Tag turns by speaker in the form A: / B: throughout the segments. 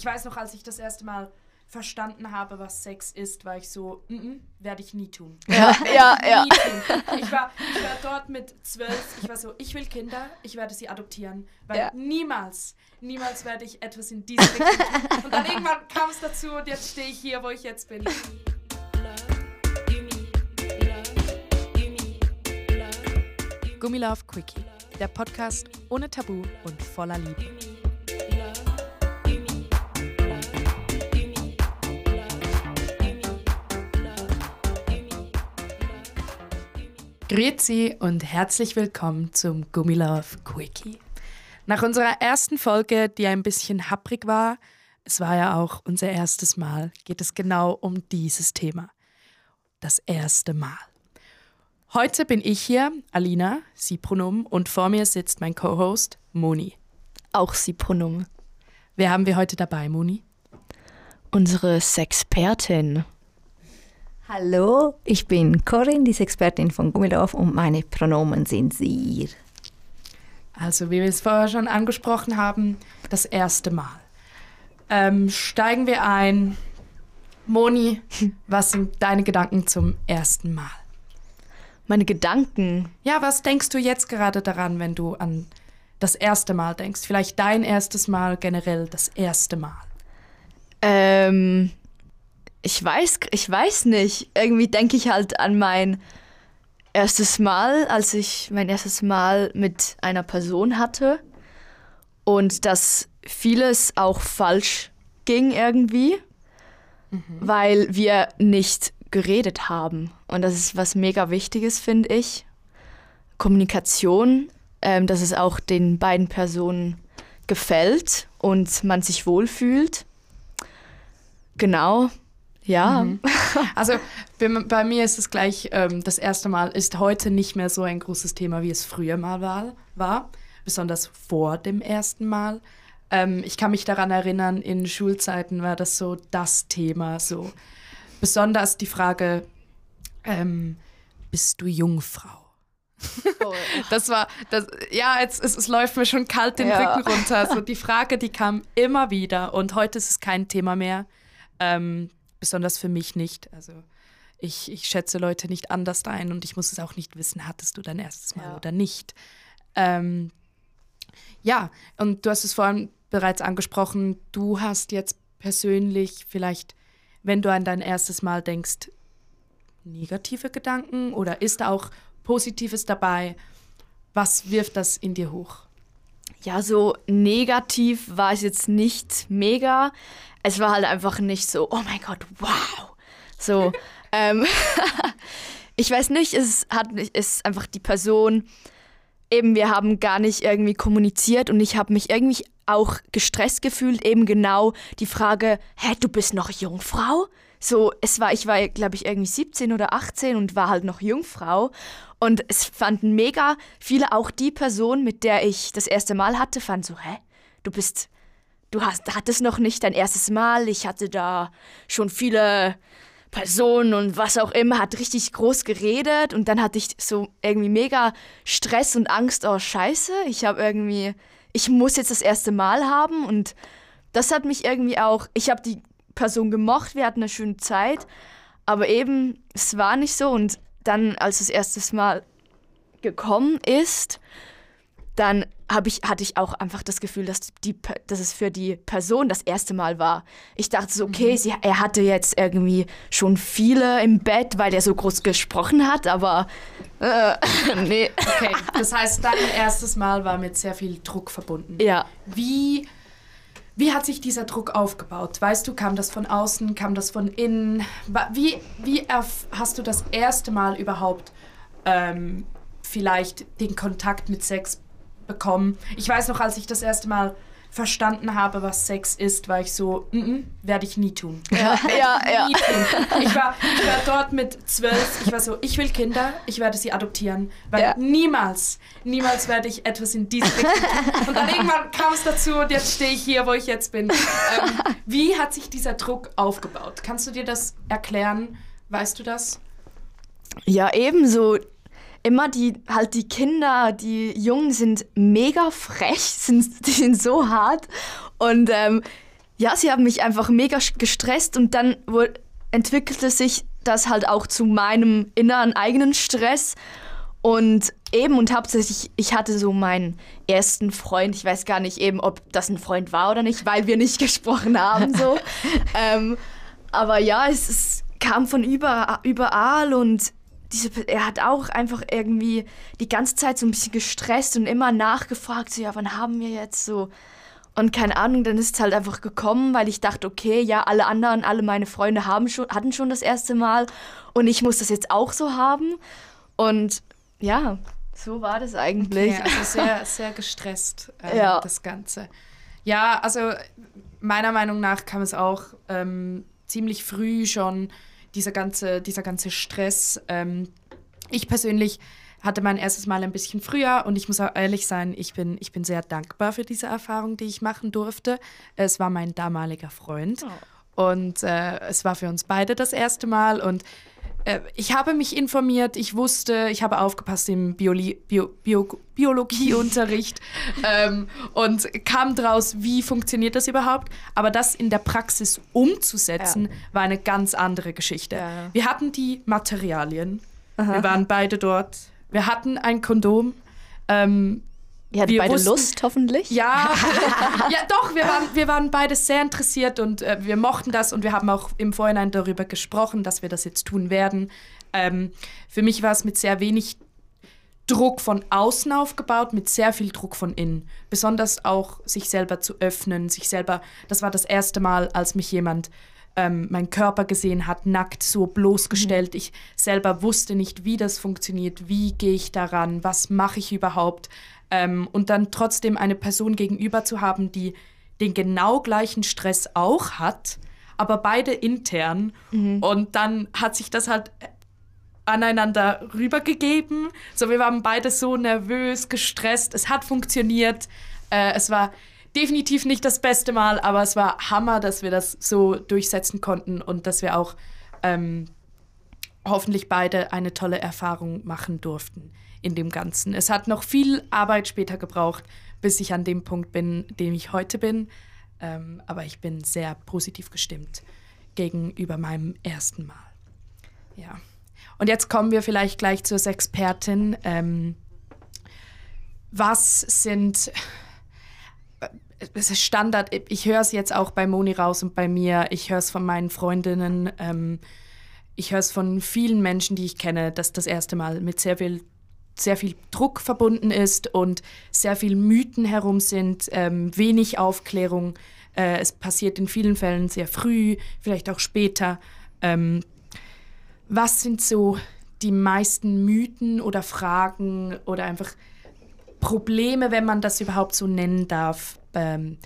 A: Ich weiß noch, als ich das erste Mal verstanden habe, was Sex ist, war ich so, mm -mm, werde ich nie tun.
B: Ja, ja, ja.
A: Tun. Ich war, ich war dort mit zwölf, ich war so, ich will Kinder, ich werde sie adoptieren, weil
B: Ja.
A: niemals, niemals werde ich etwas in diese Richtung tun. Und dann irgendwann kam es dazu und jetzt stehe ich hier, wo ich jetzt bin. Gummilove Quickie, der Podcast ohne Tabu und voller Liebe. Grüezi und herzlich willkommen zum Gummilove Quickie. Nach unserer ersten Folge, die ein bisschen happrig war, es war ja auch unser erstes Mal, geht es genau um dieses Thema. Das erste Mal. Heute bin ich hier, Alina, sie Pronomen, und vor mir sitzt mein Co-Host, Moni.
B: Auch sie Pronomen.
A: Wer haben wir heute dabei, Moni?
B: Unsere Sexpertin.
C: Hallo, ich bin Corinne, die Expertin von Gummidorf und meine Pronomen sind sie.
A: Also, wie wir es vorher schon angesprochen haben, das erste Mal. Ähm, steigen wir ein. Moni, was sind deine Gedanken zum ersten Mal?
B: Meine Gedanken.
A: Ja, was denkst du jetzt gerade daran, wenn du an das erste Mal denkst? Vielleicht dein erstes Mal, generell das erste Mal.
B: Ähm, ich weiß, ich weiß nicht. Irgendwie denke ich halt an mein erstes Mal, als ich mein erstes Mal mit einer Person hatte und dass vieles auch falsch ging irgendwie, weil wir nicht geredet haben. Und das ist was mega Wichtiges, finde ich. Kommunikation, ähm, dass es auch den beiden Personen gefällt und man sich wohlfühlt. Genau, ja.
A: Also bei, mir ist es gleich, ähm, das erste Mal ist heute nicht mehr so ein großes Thema, wie es früher mal war, war besonders vor dem ersten Mal. Ähm, ich kann mich daran erinnern, in Schulzeiten war das so das Thema, so besonders die Frage, ähm, bist du Jungfrau? Das war, das, ja, jetzt, es, es läuft mir schon kalt den
B: Ja.
A: Rücken runter. So die Frage, die kam immer wieder und heute ist es kein Thema mehr. Ähm, besonders für mich nicht. Also ich, ich schätze Leute nicht anders ein und ich muss es auch nicht wissen, hattest du dein erstes Mal
B: Ja.
A: oder nicht. Ähm, ja, und du hast es vorhin bereits angesprochen, du hast jetzt persönlich vielleicht, wenn du an dein erstes Mal denkst, negative Gedanken oder ist da auch Positives dabei? Was wirft das in dir hoch?
B: Ja, so negativ war es jetzt nicht mega. Es war halt einfach nicht so, oh mein Gott, wow. So, ähm, ich weiß nicht, es hat nicht, es ist einfach die Person, eben wir haben gar nicht irgendwie kommuniziert und ich habe mich irgendwie auch gestresst gefühlt, eben genau die Frage, hä, du bist noch Jungfrau? So, es war, ich war, glaube ich, irgendwie 17 oder 18 und war halt noch Jungfrau. Und es fanden mega viele, auch die Person, mit der ich das erste Mal hatte, fanden so, hä, du bist, du hast, hattest noch nicht dein erstes Mal. Ich hatte da schon viele Personen und was auch immer, hat richtig groß geredet und dann hatte ich so irgendwie mega Stress und Angst, oh scheiße, ich habe irgendwie, ich muss jetzt das erste Mal haben und das hat mich irgendwie auch, ich habe die Person gemocht, wir hatten eine schöne Zeit, aber eben, es war nicht so und dann, als das erste Mal gekommen ist, dann ich, hatte ich auch einfach das Gefühl, dass, die, dass es für die Person das erste Mal war. Ich dachte so, okay, sie, er hatte jetzt irgendwie schon viele im Bett, weil er so groß gesprochen hat, aber äh, nee.
A: Okay, das heißt, dein erstes Mal war mit sehr viel Druck verbunden.
B: Ja,
A: Wie, wie hat sich dieser Druck aufgebaut? Weißt du, kam das von außen, kam das von innen? Wie, wie hast du das erste Mal überhaupt ähm, vielleicht den Kontakt mit Sex bekommen? Ich weiß noch, als ich das erste Mal verstanden habe, was Sex ist, war ich so, mm -mm, werde ich nie tun.
B: ja, ja, ja.
A: Nie tun. Ich war, ich war dort mit zwölf, ich war so, ich will Kinder, ich werde sie adoptieren, weil
B: Ja.
A: niemals, niemals werde ich etwas in diese Richtung tun. Und dann irgendwann kam es dazu und jetzt stehe ich hier, wo ich jetzt bin. Ähm, wie hat sich dieser Druck aufgebaut? Kannst du dir das erklären? Weißt du das?
B: Ja, ebenso. Immer die, halt die Kinder, die Jungen sind mega frech, sind, die sind so hart. Und ähm, ja, sie haben mich einfach mega gestresst und dann entwickelte sich das halt auch zu meinem inneren eigenen Stress. Und eben und hauptsächlich, ich hatte so meinen ersten Freund, ich weiß gar nicht eben, ob das ein Freund war oder nicht, weil wir nicht gesprochen haben so. ähm, aber ja, es, es kam von über, überall und diese, er hat auch einfach irgendwie die ganze Zeit so ein bisschen gestresst und immer nachgefragt, so ja, wann haben wir jetzt so und keine Ahnung, dann ist es halt einfach gekommen, weil ich dachte, okay, ja, alle anderen, alle meine Freunde haben schon, hatten schon das erste Mal und ich muss das jetzt auch so haben. Und ja, so war das eigentlich.
A: Okay, also sehr, sehr gestresst, äh, ja. das Ganze. Ja, also meiner Meinung nach kam es auch ähm, ziemlich früh schon, dieser ganze, dieser ganze Stress. Ähm, ich persönlich hatte mein erstes Mal ein bisschen früher und ich muss auch ehrlich sein, ich bin, ich bin sehr dankbar für diese Erfahrung, die ich machen durfte. Es war mein damaliger Freund oh. und äh, es war für uns beide das erste Mal und äh, ich habe mich informiert, ich wusste, ich habe aufgepasst im Bioli Bio Bio Biologieunterricht ähm, und kam draus, wie funktioniert das überhaupt. Aber das in der Praxis umzusetzen, ja. war eine ganz andere Geschichte. Ja. Wir hatten die Materialien, Aha. wir waren beide dort, wir hatten ein Kondom. Ähm,
B: Ihr hattet beide wussten, Lust, hoffentlich?
A: Ja, ja doch, wir waren, wir waren beide sehr interessiert und äh, wir mochten das und wir haben auch im Vorhinein darüber gesprochen, dass wir das jetzt tun werden. Ähm, für mich war es mit sehr wenig Druck von außen aufgebaut, mit sehr viel Druck von innen. Besonders auch sich selber zu öffnen, sich selber, das war das erste Mal, als mich jemand ähm, meinen Körper gesehen hat, nackt so bloßgestellt. Mhm. Ich selber wusste nicht, wie das funktioniert, wie gehe ich daran, was mache ich überhaupt. Ähm, und dann trotzdem eine Person gegenüber zu haben, die den genau gleichen Stress auch hat, aber beide intern. Mhm. Und dann hat sich das halt aneinander rübergegeben. So, wir waren beide so nervös, gestresst. Es hat funktioniert. Äh, es war definitiv nicht das beste Mal, aber es war Hammer, dass wir das so durchsetzen konnten und dass wir auch ähm, hoffentlich beide eine tolle Erfahrung machen durften in dem Ganzen. Es hat noch viel Arbeit später gebraucht, bis ich an dem Punkt bin, dem ich heute bin. Ähm, aber ich bin sehr positiv gestimmt gegenüber meinem ersten Mal. Ja. Und jetzt kommen wir vielleicht gleich zur Expertin. Ähm, was sind es ist Standard, ich höre es jetzt auch bei Moni raus und bei mir, ich höre es von meinen Freundinnen, ähm, ich höre es von vielen Menschen, die ich kenne, dass das erste Mal mit sehr viel, sehr viel Druck verbunden ist und sehr viel Mythen herum sind, ähm, wenig Aufklärung. Äh, es passiert in vielen Fällen sehr früh, vielleicht auch später. Ähm, was sind so die meisten Mythen oder Fragen oder einfach Probleme, wenn man das überhaupt so nennen darf, ähm,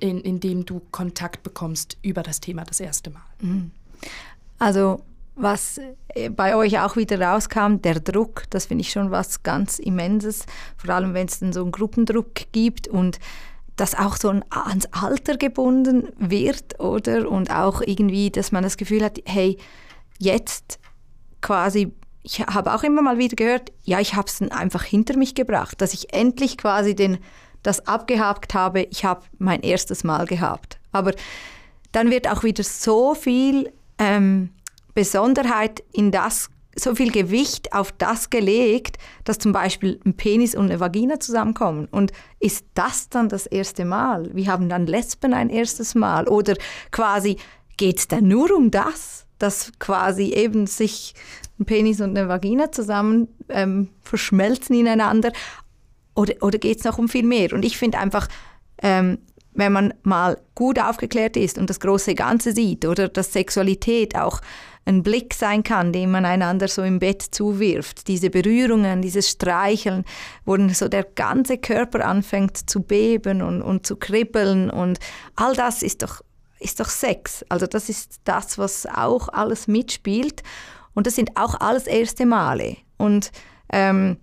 A: in, in dem du Kontakt bekommst über das Thema das erste Mal? Mhm.
C: Also was äh, bei euch auch wieder rauskam, der Druck, das finde ich schon was ganz Immenses, vor allem wenn es dann so einen Gruppendruck gibt und das auch so ans Alter gebunden wird, oder? Und auch irgendwie, dass man das Gefühl hat, hey, jetzt quasi, ich habe auch immer mal wieder gehört, ja, ich habe es einfach hinter mich gebracht, dass ich endlich quasi den das abgehakt habe, ich habe mein erstes Mal gehabt. Aber dann wird auch wieder so viel ähm, Besonderheit in das, so viel Gewicht auf das gelegt, dass zum Beispiel ein Penis und eine Vagina zusammenkommen. Und ist das dann das erste Mal? Wie haben dann Lesben ein erstes Mal? Oder quasi geht es dann nur um das, dass quasi eben sich ein Penis und eine Vagina zusammen ähm, verschmelzen ineinander, oder, oder geht es noch um viel mehr? Und ich finde einfach, ähm, wenn man mal gut aufgeklärt ist und das große Ganze sieht, oder dass Sexualität auch ein Blick sein kann, den man einander so im Bett zuwirft, diese Berührungen, dieses Streicheln, wo so der ganze Körper anfängt zu beben und, und zu kribbeln und all das ist doch, ist doch Sex. Also das ist das, was auch alles mitspielt und das sind auch alles erste Male. Und ähm,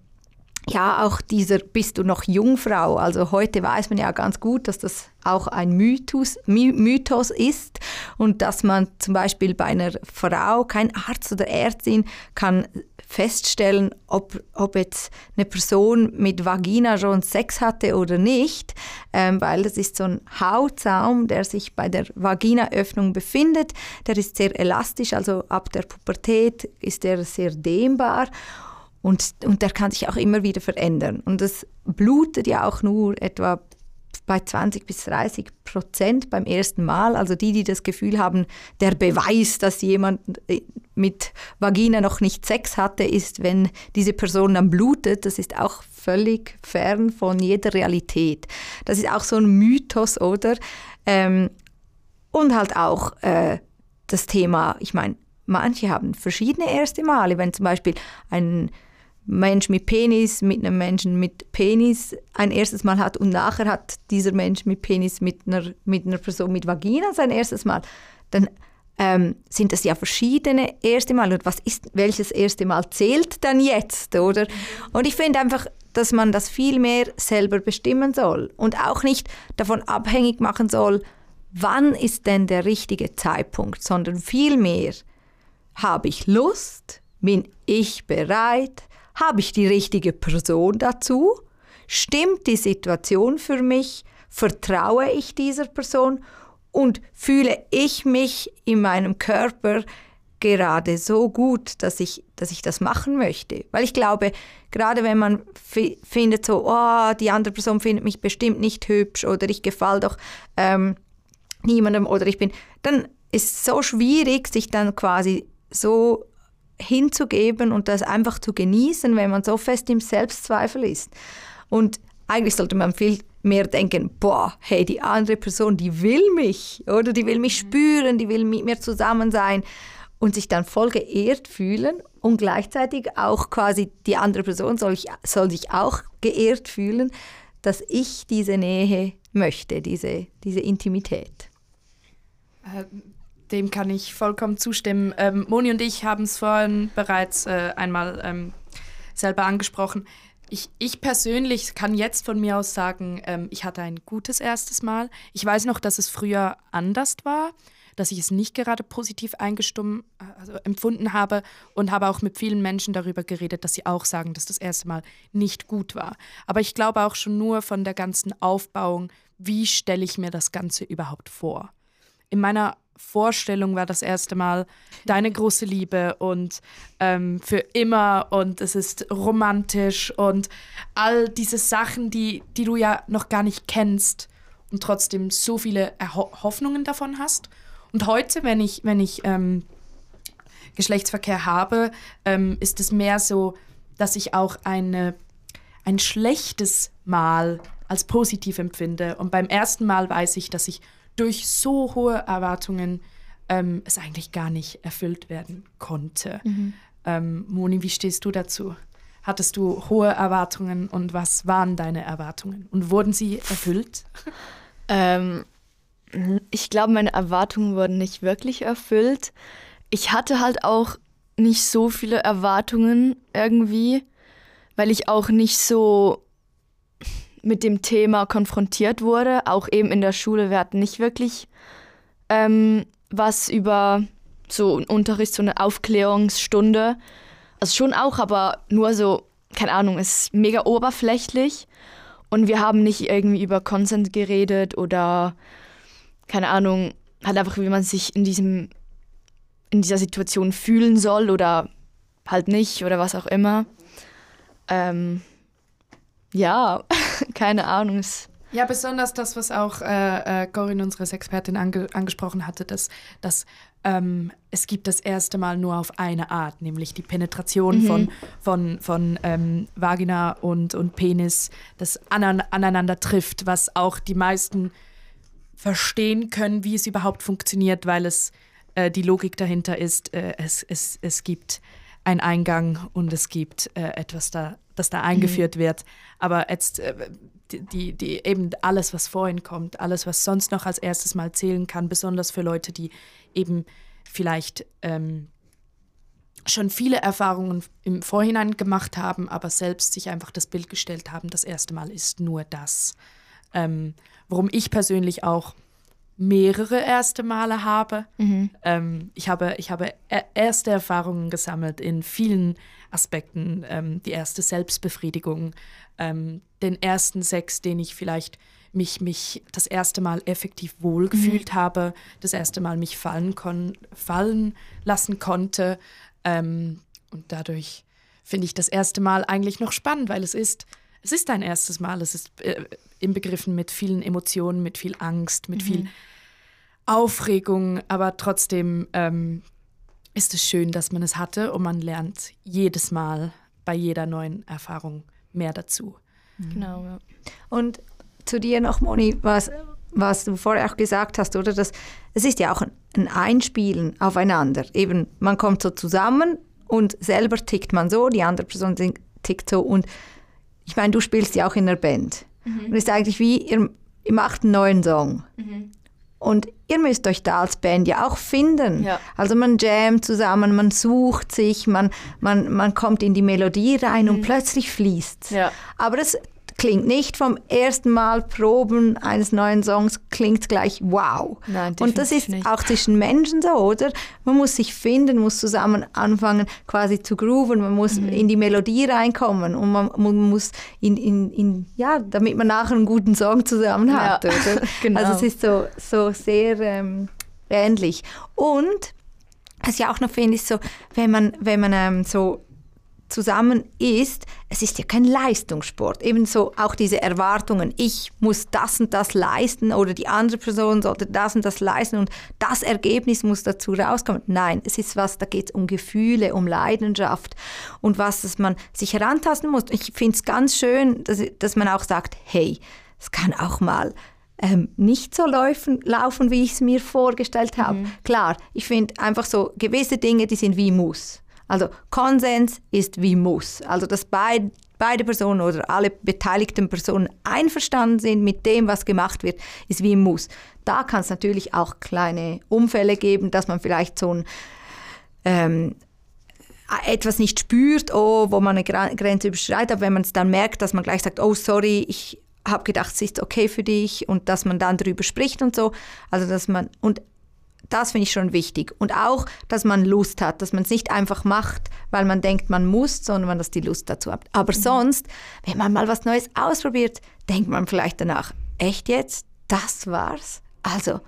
C: ja, auch dieser bist du noch Jungfrau. Also heute weiß man ja ganz gut, dass das auch ein Mythos, Mythos ist und dass man zum Beispiel bei einer Frau, kein Arzt oder Ärztin kann feststellen, ob, ob jetzt eine Person mit Vagina schon Sex hatte oder nicht, ähm, weil das ist so ein Hautsaum, der sich bei der Vaginaöffnung befindet. Der ist sehr elastisch, also ab der Pubertät ist der sehr dehnbar und, und der kann sich auch immer wieder verändern. Und das blutet ja auch nur etwa bei 20 bis 30 Prozent beim ersten Mal. Also die, die das Gefühl haben, der Beweis, dass jemand äh, mit Vagina noch nicht Sex hatte, ist, wenn diese Person dann blutet. Das ist auch völlig fern von jeder Realität. Das ist auch so ein Mythos, oder? Ähm, und halt auch äh, das Thema, ich meine, manche haben verschiedene erste Male, wenn zum Beispiel ein Mensch mit Penis mit einem Menschen mit Penis ein erstes Mal hat und nachher hat dieser Mensch mit Penis mit einer, mit einer Person mit Vagina sein erstes Mal, dann ähm, sind das ja verschiedene erste Mal. Und was ist, welches erste Mal zählt dann jetzt, oder? Und ich finde einfach, dass man das viel mehr selber bestimmen soll und auch nicht davon abhängig machen soll, wann ist denn der richtige Zeitpunkt, sondern vielmehr, habe ich Lust, bin ich bereit, habe ich die richtige Person dazu? Stimmt die Situation für mich? Vertraue ich dieser Person? Und fühle ich mich in meinem Körper gerade so gut, dass ich, dass ich das machen möchte. Weil ich glaube, gerade wenn man findet so, oh, die andere Person findet mich bestimmt nicht hübsch oder ich gefalle doch ähm, niemandem oder ich bin, dann ist es so schwierig, sich dann quasi so hinzugeben und das einfach zu genießen, wenn man so fest im Selbstzweifel ist. Und eigentlich sollte man viel mehr denken, boah, hey, die andere Person, die will mich, oder die will mich mhm. spüren, die will mit mir zusammen sein und sich dann voll geehrt fühlen und gleichzeitig auch quasi die andere Person soll, ich, soll sich auch geehrt fühlen, dass ich diese Nähe möchte, diese, diese Intimität.
A: Dem kann ich vollkommen zustimmen. Ähm, Moni und ich haben es vorhin bereits äh, einmal ähm, selber angesprochen. Ich, ich, persönlich kann jetzt von mir aus sagen, ähm, ich hatte ein gutes erstes Mal. Ich weiß noch, dass es früher anders war, dass ich es nicht gerade positiv eingestummt, also empfunden habe und habe auch mit vielen Menschen darüber geredet, dass sie auch sagen, dass das erste Mal nicht gut war. Aber ich glaube auch schon nur von der ganzen Aufbauung, wie stelle ich mir das Ganze überhaupt vor. In meiner Vorstellung war das erste Mal deine große Liebe und ähm, für immer und es ist romantisch und all diese Sachen, die, die du ja noch gar nicht kennst und trotzdem so viele Erho Hoffnungen davon hast. Und heute, wenn ich, wenn ich ähm, Geschlechtsverkehr habe, ähm, ist es mehr so, dass ich auch eine, ein schlechtes Mal als positiv empfinde. Und beim ersten Mal weiß ich, dass ich durch so hohe Erwartungen ähm, es eigentlich gar nicht erfüllt werden konnte. Mhm. Ähm, Moni, wie stehst du dazu? Hattest du hohe Erwartungen und was waren deine Erwartungen? Und wurden sie erfüllt?
B: Ähm, ich glaube, meine Erwartungen wurden nicht wirklich erfüllt. Ich hatte halt auch nicht so viele Erwartungen irgendwie, weil ich auch nicht so mit dem Thema konfrontiert wurde. Auch eben in der Schule. Wir hatten nicht wirklich ähm, was über so einen Unterricht, so eine Aufklärungsstunde. Also schon auch, aber nur so, keine Ahnung, es ist mega oberflächlich. Und wir haben nicht irgendwie über Consent geredet oder, keine Ahnung, halt einfach, wie man sich in diesem, in dieser Situation fühlen soll oder halt nicht oder was auch immer. Ähm, ja, keine Ahnung.
A: Ja, besonders das, was auch äh, äh, Corinne, unsere Expertin, ange angesprochen hatte, dass, dass ähm, es gibt das erste Mal nur auf eine Art, nämlich die Penetration mhm. von, von, von ähm, Vagina und, und Penis, das anan aneinander trifft, was auch die meisten verstehen können, wie es überhaupt funktioniert, weil es äh, die Logik dahinter ist, äh, es, es, es gibt einen Eingang und es gibt äh, etwas da, das da eingeführt mhm. wird. Aber jetzt äh, die, die, eben alles, was vorhin kommt, alles, was sonst noch als erstes mal zählen kann, besonders für Leute, die eben vielleicht ähm, schon viele Erfahrungen im Vorhinein gemacht haben, aber selbst sich einfach das Bild gestellt haben, das erste Mal ist nur das. Ähm, worum ich persönlich auch mehrere erste Male habe. Mhm. Ähm, ich habe. Ich habe erste Erfahrungen gesammelt in vielen Aspekten, ähm, die erste Selbstbefriedigung, ähm, den ersten Sex, den ich vielleicht mich, mich das erste Mal effektiv wohlgefühlt mhm. habe, das erste Mal mich fallen, kon fallen lassen konnte. Ähm, und dadurch finde ich das erste Mal eigentlich noch spannend, weil es ist, es ist dein erstes Mal. Es ist äh, inbegriffen mit vielen Emotionen, mit viel Angst, mit mhm. viel Aufregung, aber trotzdem ähm, ist es schön, dass man es hatte und man lernt jedes Mal bei jeder neuen Erfahrung mehr dazu.
C: Genau, ja. Und zu dir noch, Moni, was, was du vorher auch gesagt hast, oder? Das, es ist ja auch ein Einspielen aufeinander. Eben, man kommt so zusammen und selber tickt man so, die andere Person tickt so. Und ich meine, du spielst ja auch in einer Band. Mhm. Und es ist eigentlich wie, ihr, ihr macht einen neuen Song. Mhm. Und ihr müsst euch da als Band ja auch finden. Ja. Also man jammt zusammen, man sucht sich, man, man, man kommt in die Melodie rein mhm. und plötzlich fließt ja. Aber das, klingt nicht vom ersten Mal Proben eines neuen Songs klingt gleich wow. Nein, und das ist nicht. auch zwischen Menschen so, oder? Man muss sich finden, muss zusammen anfangen quasi zu grooven, man muss mhm. in die Melodie reinkommen und man, man muss in, in, in, ja, damit man nachher einen guten Song zusammen hat, ja. oder? genau. Also es ist so, so sehr ähm, ähnlich. Und was ich auch noch finde, ist so, wenn man, wenn man ähm, so zusammen ist, es ist ja kein Leistungssport. Ebenso auch diese Erwartungen, ich muss das und das leisten oder die andere Person sollte das und das leisten und das Ergebnis muss dazu rauskommen. Nein, es ist was, da geht es um Gefühle, um Leidenschaft und was, dass man sich herantasten muss. Ich finde es ganz schön, dass, dass man auch sagt, hey, es kann auch mal ähm, nicht so laufen, laufen wie ich es mir vorgestellt habe. Mhm. Klar, ich finde einfach so gewisse Dinge, die sind wie Muss. Also Konsens ist wie muss. Also dass beid, beide Personen oder alle beteiligten Personen einverstanden sind mit dem, was gemacht wird, ist wie muss. Da kann es natürlich auch kleine Umfälle geben, dass man vielleicht so ein ähm, etwas nicht spürt, oh, wo man eine Grenze überschreitet, aber wenn man es dann merkt, dass man gleich sagt, oh sorry, ich habe gedacht, es ist okay für dich und dass man dann darüber spricht und so. Also dass man und das finde ich schon wichtig. Und auch, dass man Lust hat, dass man es nicht einfach macht, weil man denkt, man muss, sondern man dass die Lust dazu hat. Aber mhm. sonst, wenn man mal was Neues ausprobiert, denkt man vielleicht danach, echt jetzt? Das war's? Also,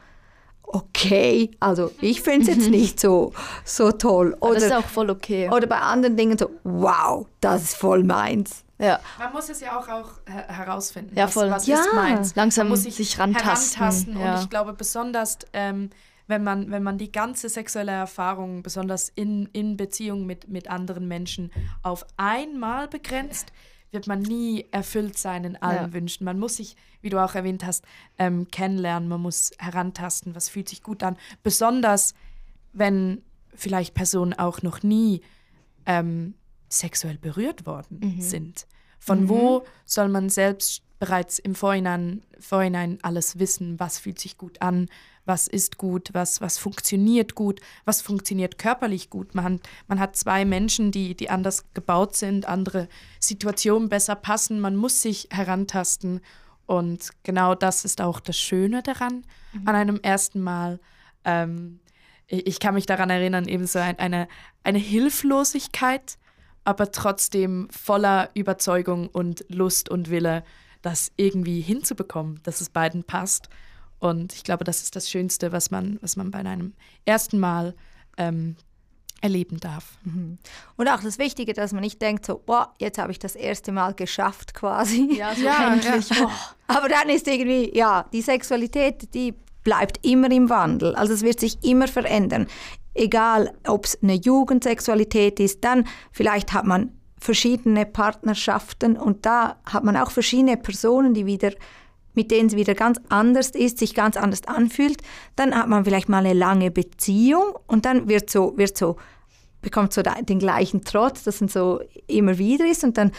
C: okay, also ich finde es jetzt nicht so, so toll.
B: Oder, das ist auch voll okay.
C: Oder bei anderen Dingen so, wow, das ist voll meins.
A: Ja. Man muss es ja auch, auch herausfinden,
B: ja, voll. was, was ja. ist meins. Langsam muss ich sich rantasten.
A: herantasten. Ja. Und ich glaube besonders... Ähm, wenn man, wenn man die ganze sexuelle Erfahrung, besonders in, in Beziehung mit, mit anderen Menschen, auf einmal begrenzt, wird man nie erfüllt sein in allen ja. Wünschen. Man muss sich, wie du auch erwähnt hast, ähm, kennenlernen, man muss herantasten, was fühlt sich gut an. Besonders, wenn vielleicht Personen auch noch nie ähm, sexuell berührt worden mhm. sind. Von mhm. wo soll man selbst bereits im Vorhinein, Vorhinein alles wissen, was fühlt sich gut an, was ist gut, was, was funktioniert gut, was funktioniert körperlich gut. Man, man hat zwei Menschen, die, die anders gebaut sind, andere Situationen besser passen. Man muss sich herantasten. Und genau das ist auch das Schöne daran, mhm. an einem ersten Mal. Ähm, ich, ich, kann mich daran erinnern, eben so ein, eine, eine Hilflosigkeit, aber trotzdem voller Überzeugung und Lust und Wille, das irgendwie hinzubekommen, dass es beiden passt. Und ich glaube, das ist das Schönste, was man, was man bei einem ersten Mal ähm, erleben darf.
C: Mhm. Und auch das Wichtige, dass man nicht denkt, so, boah, jetzt habe ich das erste Mal geschafft quasi.
B: Ja, so ja endlich. Ja. Oh.
C: Aber dann ist irgendwie, ja, die Sexualität, die bleibt immer im Wandel. Also es wird sich immer verändern. Egal, ob es eine Jugendsexualität ist, dann vielleicht hat man verschiedene Partnerschaften und da hat man auch verschiedene Personen, die wieder mit denen es wieder ganz anders ist, sich ganz anders anfühlt, dann hat man vielleicht mal eine lange Beziehung und dann wird so, wird so, bekommt so den gleichen Trotz, das sind so immer wieder ist und dann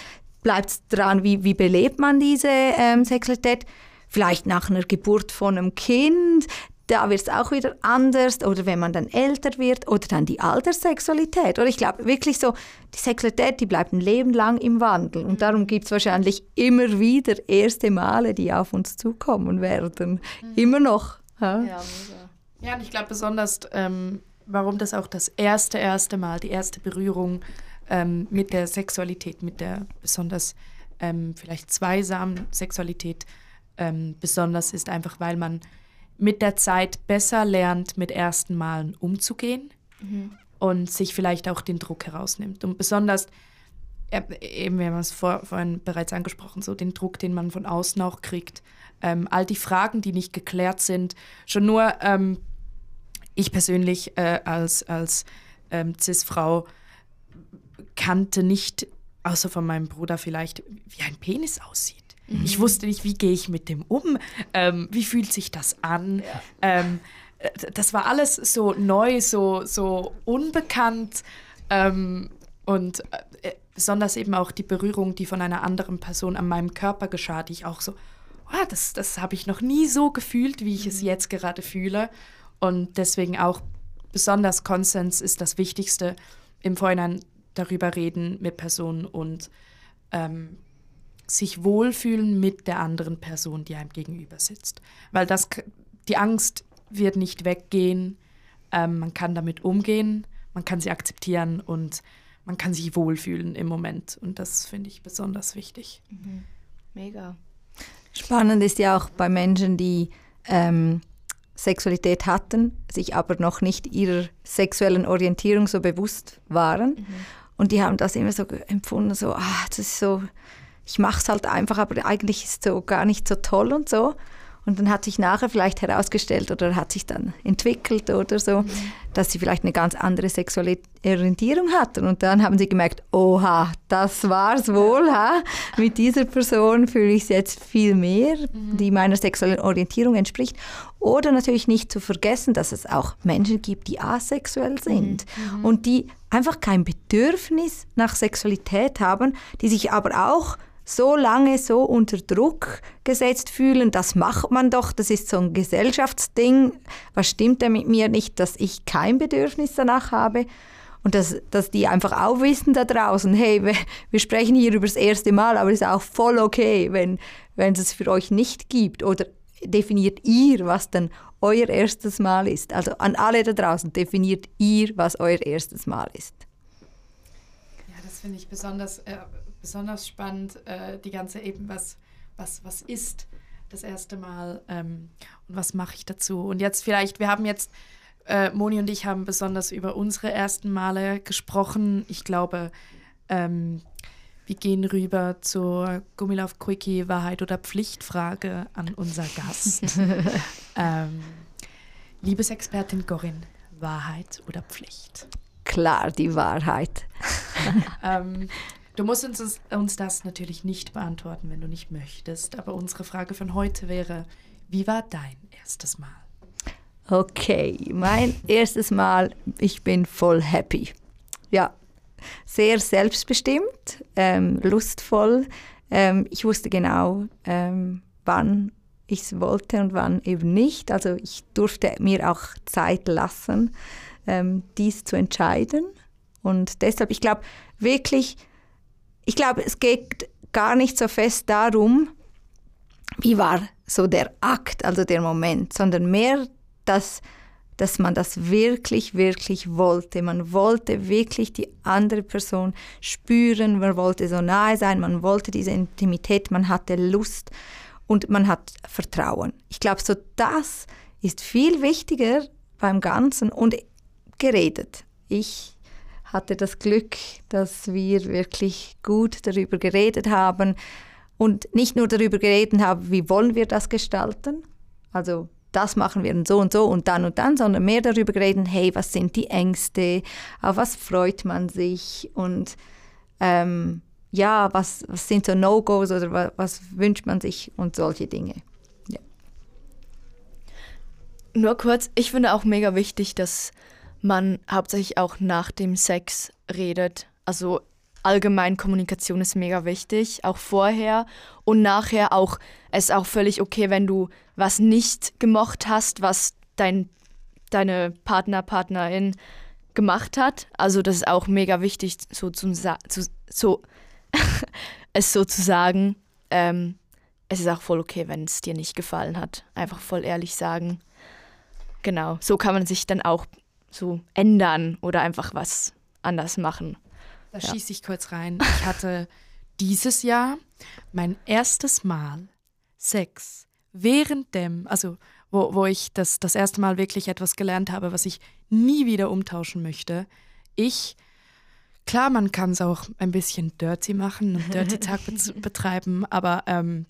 C: bleibt es dran, wie, wie belebt man diese ähm, Sexualität. Vielleicht nach einer Geburt von einem Kind, da wird es auch wieder anders oder wenn man dann älter wird oder dann die Alterssexualität. Oder ich glaube wirklich so, die Sexualität, die bleibt ein Leben lang im Wandel und darum gibt es wahrscheinlich immer wieder erste Male, die auf uns zukommen werden. Mhm. Immer noch.
A: Ja, ja, und ich glaube besonders, ähm, warum das auch das erste, erste Mal, die erste Berührung ähm, mit der Sexualität, mit der besonders ähm, vielleicht zweisamen Sexualität ähm, besonders ist, einfach weil man mit der Zeit besser lernt, mit ersten Malen umzugehen mhm. und sich vielleicht auch den Druck herausnimmt. Und besonders, eben wir haben es vor, vorhin bereits angesprochen, so den Druck, den man von außen auch kriegt, ähm, all die Fragen, die nicht geklärt sind, schon nur ähm, ich persönlich äh, als, als ähm, Cis-Frau kannte nicht, außer von meinem Bruder vielleicht, wie ein Penis aussieht. Mhm. Ich wusste nicht, wie gehe ich mit dem um, ähm, wie fühlt sich das an. Ja. Ähm, äh, das war alles so neu, so, so unbekannt ähm, und äh, besonders eben auch die Berührung, die von einer anderen Person an meinem Körper geschah, die ich auch so, oh, das, das habe ich noch nie so gefühlt, wie ich mhm. es jetzt gerade fühle. Und deswegen auch besonders Konsens ist das Wichtigste im Vorhinein darüber reden mit Personen und ähm, sich wohlfühlen mit der anderen Person, die einem gegenüber sitzt. Weil das, die Angst wird nicht weggehen. Ähm, man kann damit umgehen, man kann sie akzeptieren und man kann sich wohlfühlen im Moment. Und das finde ich besonders wichtig.
B: Mhm. Mega.
C: Spannend ist ja auch bei Menschen, die ähm, Sexualität hatten, sich aber noch nicht ihrer sexuellen Orientierung so bewusst waren. Mhm. Und die haben das immer so empfunden, so, ah, das ist so, ich mache es halt einfach, aber eigentlich ist es so gar nicht so toll und so. Und dann hat sich nachher vielleicht herausgestellt oder hat sich dann entwickelt oder so, mhm. dass sie vielleicht eine ganz andere sexuelle Orientierung hatten. Und dann haben sie gemerkt, oha, das war's wohl. Ha? Mit dieser Person fühle ich es jetzt viel mehr, mhm. die meiner sexuellen Orientierung entspricht. Oder natürlich nicht zu vergessen, dass es auch Menschen gibt, die asexuell sind mhm. mhm. und die einfach kein Bedürfnis nach Sexualität haben, die sich aber auch so lange so unter Druck gesetzt fühlen, das macht man doch, das ist so ein Gesellschaftsding, was stimmt denn mit mir nicht, dass ich kein Bedürfnis danach habe und dass, dass die einfach auch wissen da draußen, hey, wir, wir sprechen hier über das erste Mal, aber es ist auch voll okay, wenn, wenn es für euch nicht gibt oder definiert ihr, was dann euer erstes Mal ist. Also an alle da draußen, definiert ihr, was euer erstes Mal ist.
A: Ja, das finde ich besonders... Äh besonders spannend, äh, die ganze eben, was, was, was ist das erste Mal ähm, und was mache ich dazu. Und jetzt vielleicht, wir haben jetzt, äh, Moni und ich haben besonders über unsere ersten Male gesprochen. Ich glaube, ähm, wir gehen rüber zur Gummilauf Quickie Wahrheit oder Pflichtfrage an unser Gast. ähm, Liebesexpertin Gorin, Wahrheit oder Pflicht?
C: Klar, die Wahrheit.
A: ähm, Du musst uns, uns das natürlich nicht beantworten, wenn du nicht möchtest. Aber unsere Frage von heute wäre, wie war dein erstes Mal?
C: Okay, mein erstes Mal, ich bin voll happy. Ja, sehr selbstbestimmt, ähm, lustvoll. Ähm, ich wusste genau, ähm, wann ich es wollte und wann eben nicht. Also ich durfte mir auch Zeit lassen, ähm, dies zu entscheiden. Und deshalb, ich glaube wirklich, ich glaube, es geht gar nicht so fest darum, wie war so der Akt, also der Moment, sondern mehr, dass, dass man das wirklich, wirklich wollte. Man wollte wirklich die andere Person spüren, man wollte so nahe sein, man wollte diese Intimität, man hatte Lust und man hat Vertrauen. Ich glaube, so das ist viel wichtiger beim Ganzen und geredet. Ich hatte das Glück, dass wir wirklich gut darüber geredet haben. Und nicht nur darüber geredet haben, wie wollen wir das gestalten, also das machen wir so und so und dann und dann, sondern mehr darüber geredet, hey, was sind die Ängste, auf was freut man sich? Und ähm, ja, was, was sind so No-Gos oder was, was, wünscht man sich? Und solche Dinge. Ja.
B: Nur kurz, ich finde auch mega wichtig, dass man hauptsächlich auch nach dem Sex redet. Also allgemein Kommunikation ist mega wichtig, auch vorher und nachher auch. Es ist auch völlig okay, wenn du was nicht gemocht hast, was dein, deine Partner, Partnerin gemacht hat. Also das ist auch mega wichtig, so zu, zu so es so zu sagen. Ähm, es ist auch voll okay, wenn es dir nicht gefallen hat. Einfach voll ehrlich sagen. Genau, so kann man sich dann auch so ändern oder einfach was anders machen.
A: Da
C: Ja.
A: schieße ich kurz rein. Ich hatte dieses Jahr mein erstes Mal Sex während dem, also wo, wo ich das, das erste Mal wirklich etwas gelernt habe, was ich nie wieder umtauschen möchte. Ich, klar, man kann es auch ein bisschen dirty machen und dirty Tag bet- betreiben, aber ähm,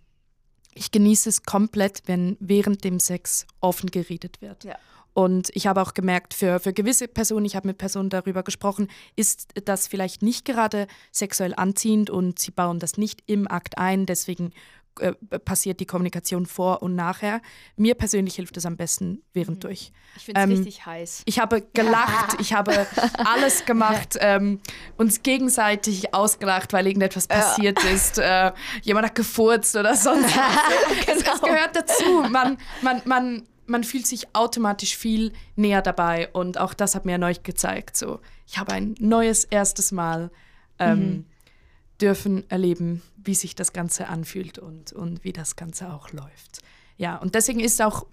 A: ich genieße es komplett, wenn während dem Sex offen geredet wird.
B: Ja.
A: Und ich habe auch gemerkt, für, für gewisse Personen, ich habe mit Personen darüber gesprochen, ist das vielleicht nicht gerade sexuell anziehend und sie bauen das nicht im Akt ein. Deswegen äh, passiert die Kommunikation vor und nachher. Mir persönlich hilft es am besten während durch.
B: Ich finde es
A: Ähm,
B: richtig heiß.
A: Ich habe gelacht, ich habe alles gemacht, ähm, uns gegenseitig ausgelacht, weil irgendetwas passiert ist. Äh, jemand hat gefurzt oder sonst was. es, es gehört dazu. Man, man, man, man fühlt sich automatisch viel näher dabei und auch das hat mir neulich gezeigt. So, ich habe ein neues erstes Mal ähm, dürfen erleben, wie sich das Ganze anfühlt und, und wie das Ganze auch läuft. Ja, und deswegen ist auch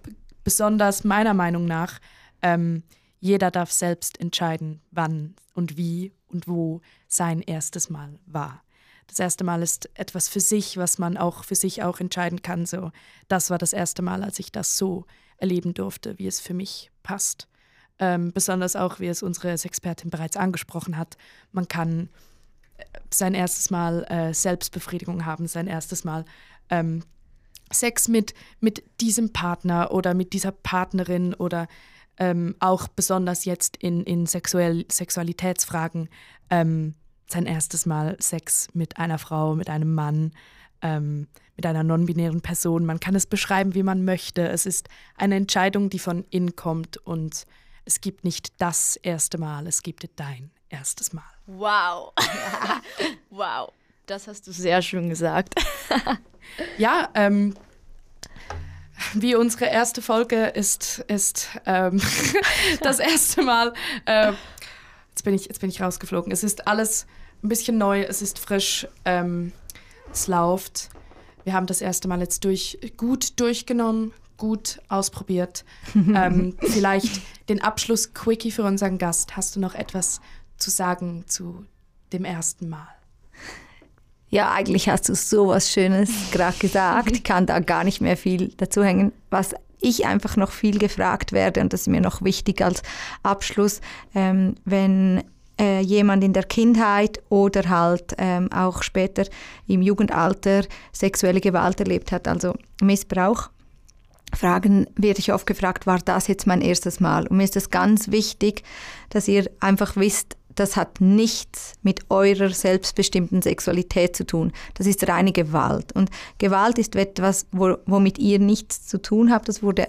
A: besonders meiner Meinung nach, ähm, jeder darf selbst entscheiden, wann und wie und wo sein erstes Mal war. Das erste Mal ist etwas für sich, was man auch für sich auch entscheiden kann. So, das war das erste Mal, als ich das so erleben durfte, wie es für mich passt. Ähm, besonders auch, wie es unsere Sexpertin bereits angesprochen hat. Man kann äh, sein erstes Mal äh, Selbstbefriedigung haben, sein erstes Mal ähm, Sex mit, mit diesem Partner oder mit dieser Partnerin oder ähm, auch besonders jetzt in, in Sexuell Sexualitätsfragen ähm, sein erstes Mal Sex mit einer Frau, mit einem Mann, ähm, mit einer non-binären Person. Man kann es beschreiben, wie man möchte. Es ist eine Entscheidung, die von innen kommt und es gibt nicht das erste Mal, es gibt dein erstes Mal.
B: Wow. wow. Das hast du sehr schön gesagt.
A: Ja, ähm, wie unsere erste Folge ist, ist ähm, das erste Mal. Äh, jetzt, bin ich, jetzt bin ich rausgeflogen. Es ist alles ein bisschen neu, es ist frisch, ähm, es läuft. Wir haben das erste Mal jetzt durch, gut durchgenommen, gut ausprobiert. ähm, vielleicht den Abschluss-Quickie für unseren Gast. Hast du noch etwas zu sagen zu dem ersten Mal?
C: Ja, eigentlich hast du so was Schönes gerade gesagt. Ich kann da gar nicht mehr viel dazu hängen. Was ich einfach noch viel gefragt werde, und das ist mir noch wichtig als Abschluss, ähm, wenn äh, jemand in der Kindheit oder halt ähm, auch später im Jugendalter sexuelle Gewalt erlebt hat, also Missbrauch, Fragen werde ich oft gefragt, war das jetzt mein erstes Mal? Und mir ist es ganz wichtig, dass ihr einfach wisst, das hat nichts mit eurer selbstbestimmten Sexualität zu tun. Das ist reine Gewalt. Und Gewalt ist etwas, wo, womit ihr nichts zu tun habt. Das wurde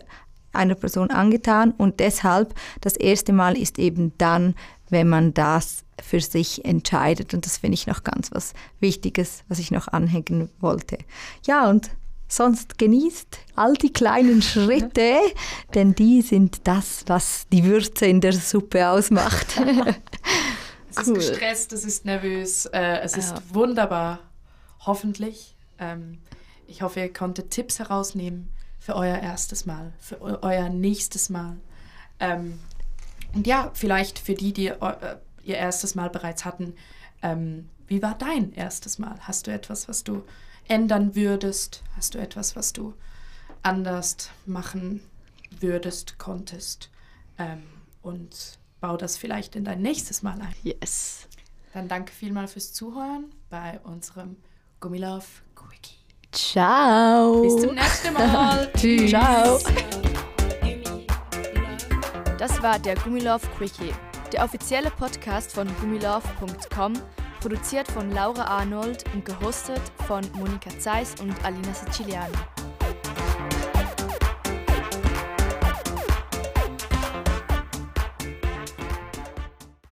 C: einer Person angetan. Und deshalb, das erste Mal ist eben dann, wenn man das für sich entscheidet. Und das finde ich noch ganz was Wichtiges, was ich noch anhängen wollte. Ja, und sonst genießt all die kleinen Schritte, denn die sind das, was die Würze in der Suppe ausmacht.
A: Es
B: Cool.
A: ist gestresst, es ist nervös, äh, es ist
B: Ja.
A: wunderbar. Hoffentlich. Ähm, ich hoffe, ihr konntet Tipps herausnehmen für euer erstes Mal, für eu euer nächstes Mal. Ähm, und ja, vielleicht für die, die äh, ihr erstes Mal bereits hatten. Ähm, wie war dein erstes Mal? Hast du etwas, was du ändern würdest? Hast du etwas, was du anders machen würdest, konntest? Ähm, und bau das vielleicht in dein nächstes Mal ein.
B: Yes.
A: Dann danke vielmals fürs Zuhören bei unserem Gummilove Quickie.
B: Ciao.
A: Bis zum nächsten Mal.
B: Tschüss. Ciao. Das war der Gummilove Quickie, der offizielle Podcast von gummilove.com, produziert von Laura Arnold und gehostet von Monika Zeiss und Alina Siciliani.